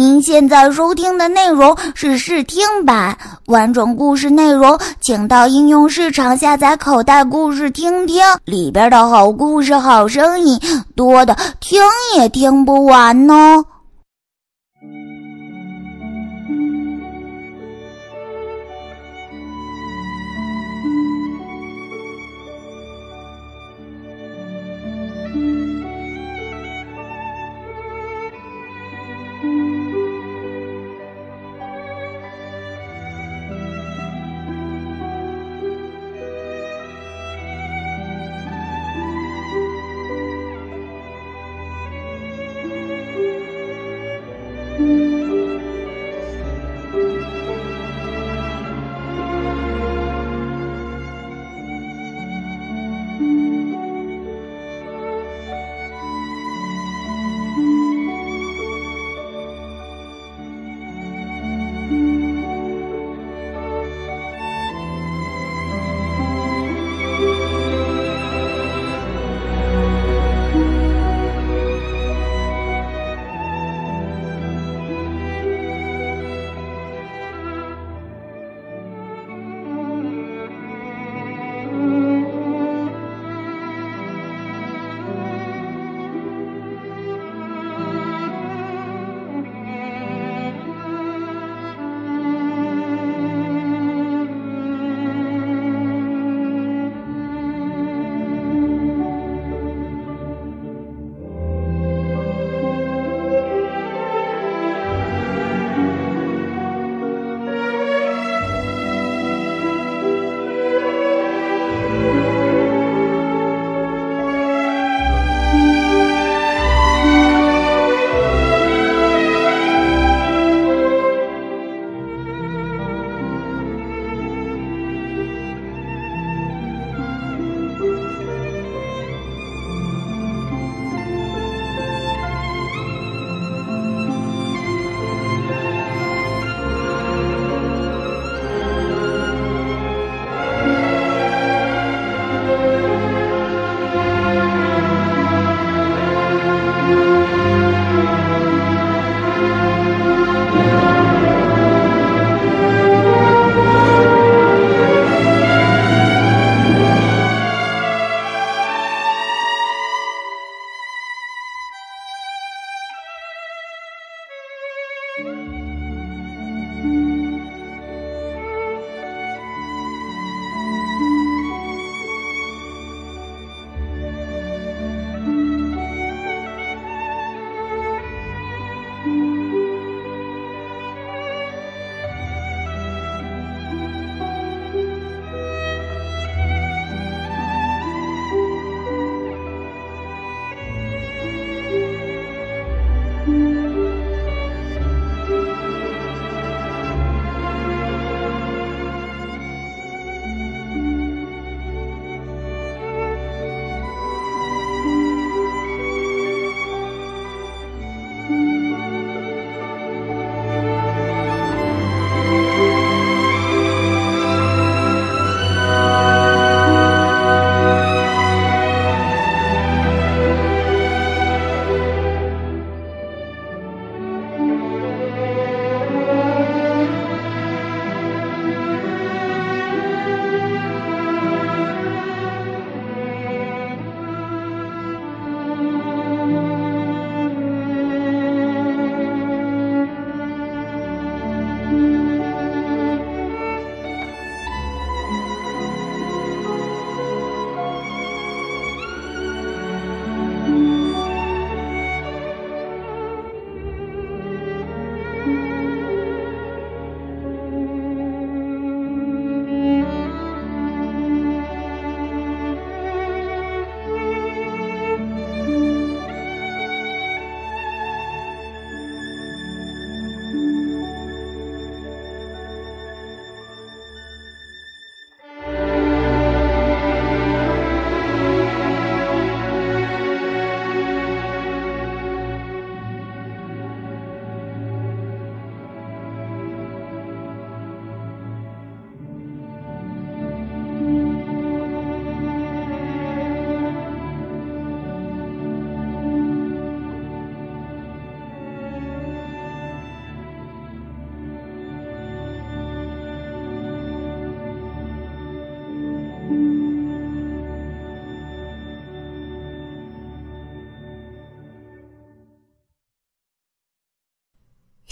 您现在收听的内容是试听版，完整故事内容请到应用市场下载口袋故事听听，里边的好故事、好声音多的听也听不完呢。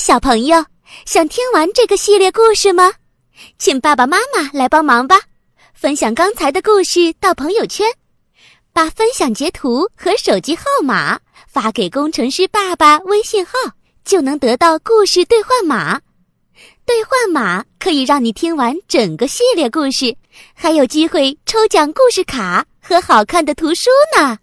小朋友，想听完这个系列故事吗？请爸爸妈妈来帮忙吧，分享刚才的故事到朋友圈，把分享截图和手机号码发给工程师爸爸微信号，就能得到故事兑换码。兑换码可以让你听完整个系列故事，还有机会抽奖故事卡和好看的图书呢。